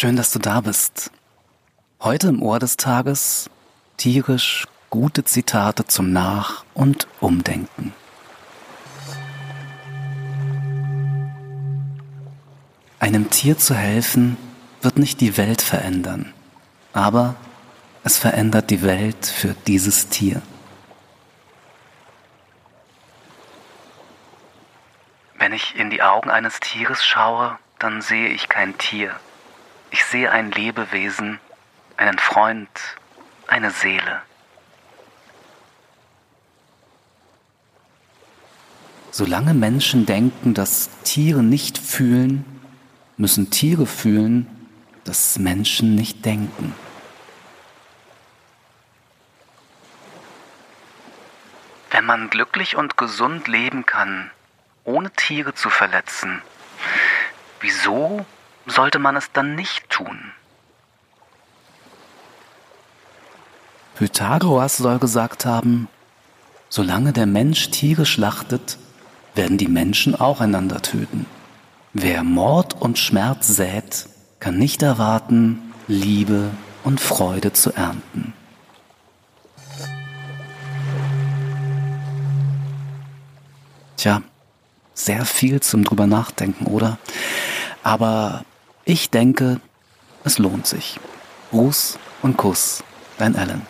Schön, dass du da bist. Heute im Ohr des Tages tierisch gute Zitate zum Nach- und Umdenken. Einem Tier zu helfen, wird nicht die Welt verändern, aber es verändert die Welt für dieses Tier. Wenn ich in die Augen eines Tieres schaue, dann sehe ich kein Tier. Ich sehe ein Lebewesen, einen Freund, eine Seele. Solange Menschen denken, dass Tiere nicht fühlen, müssen Tiere fühlen, dass Menschen nicht denken. Wenn man glücklich und gesund leben kann, ohne Tiere zu verletzen, wieso sollte man es dann nicht tun? Pythagoras soll gesagt haben, solange der Mensch Tiere schlachtet, werden die Menschen auch einander töten. Wer Mord und Schmerz sät, kann nicht erwarten, Liebe und Freude zu ernten. Tja, sehr viel zum drüber nachdenken, oder? Aber ich denke, es lohnt sich. Gruß und Kuss, dein Alan.